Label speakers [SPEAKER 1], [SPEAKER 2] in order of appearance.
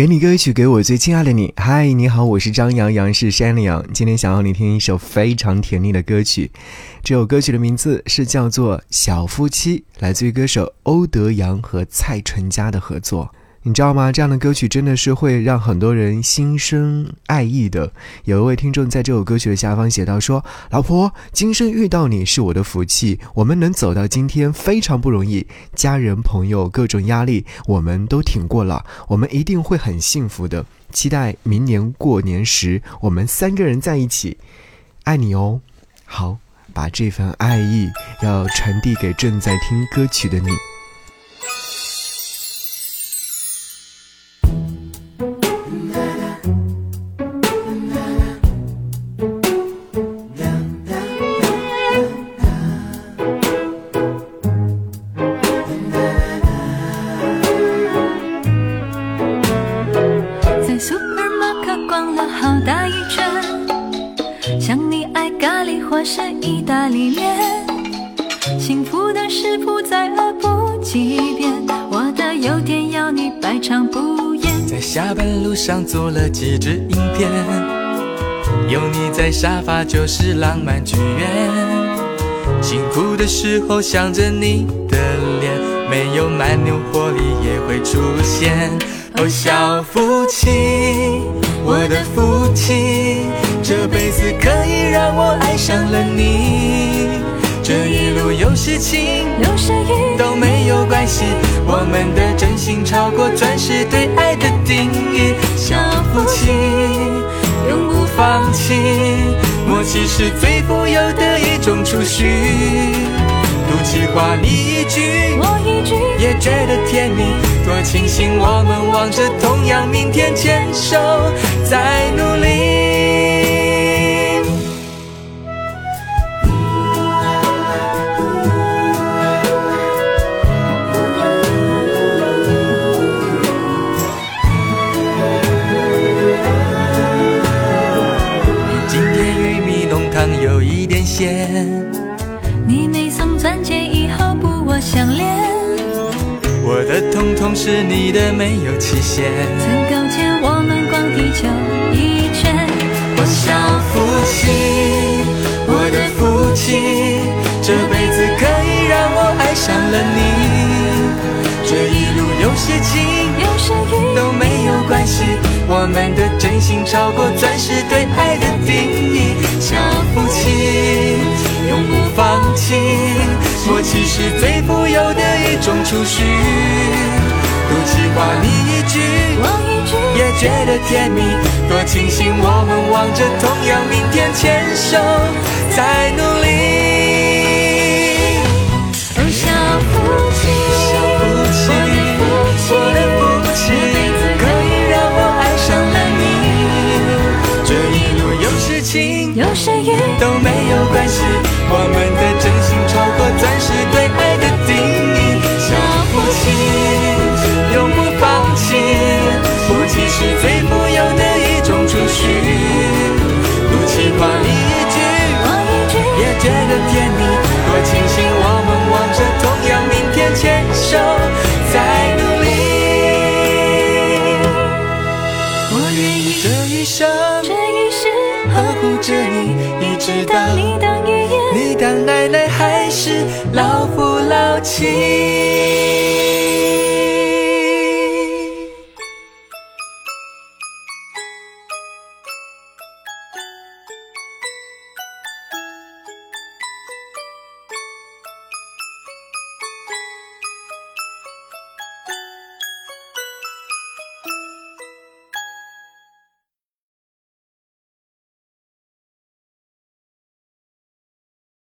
[SPEAKER 1] 给你歌曲，给我最亲爱的你。嗨，你好，我是张阳阳，是山里阳。今天想要你听一首非常甜蜜的歌曲，这首歌曲的名字是叫做《小夫妻》，来自于歌手欧德阳和蔡淳佳的合作。你知道吗？这样的歌曲真的是会让很多人心生爱意的。有一位听众在这首歌曲的下方写道：“说老婆，今生遇到你是我的福气，我们能走到今天非常不容易，家人朋友各种压力我们都挺过了，我们一定会很幸福的。期待明年过年时我们三个人在一起，爱你哦。好，把这份爱意要传递给正在听歌曲的你。”
[SPEAKER 2] 咖喱或是意大利面，幸福的食谱再饿不几遍，我的优点要你百尝不厌。
[SPEAKER 3] 在下班路上做了几支影片，有你在沙发就是浪漫剧院。辛苦的时候想着你的脸，没有蛮牛活力也会出现。哦，小夫妻，我的福气，这辈子可以让我爱上了你。这一路有事情，
[SPEAKER 2] 有时雨
[SPEAKER 3] 都没有关系，我们的真心超过钻石对爱的定义。小夫妻，永不放弃，默契是最富有的一种储蓄。赌气话你一句，
[SPEAKER 2] 我一句，
[SPEAKER 3] 也觉得甜蜜。多庆幸我们望着同样明天，牵手在努力。有一点咸，
[SPEAKER 2] 你没送钻戒以后不我相恋。
[SPEAKER 3] 我的统统是你的，没有期限。
[SPEAKER 2] 曾勾肩，我们逛地球一圈。
[SPEAKER 3] 我小夫妻，我的福气，这辈子可以让我爱上了你。这一路有些晴，
[SPEAKER 2] 有些雨
[SPEAKER 3] 都没有关系。我们的真心超过钻石对爱弃。默契是最富有的一种储蓄，赌气话你一句，
[SPEAKER 2] 我一句，
[SPEAKER 3] 也觉得甜蜜。多庆幸我们望着同样明天，牵手在努力。
[SPEAKER 2] 哦，小夫妻，
[SPEAKER 3] 小夫妻，我的福气，可以让我爱上了你。这一路有事情，
[SPEAKER 2] 有时雨
[SPEAKER 3] 都没着你，一直到
[SPEAKER 2] 你当爷爷，
[SPEAKER 3] 你当奶奶。还是老夫老妻。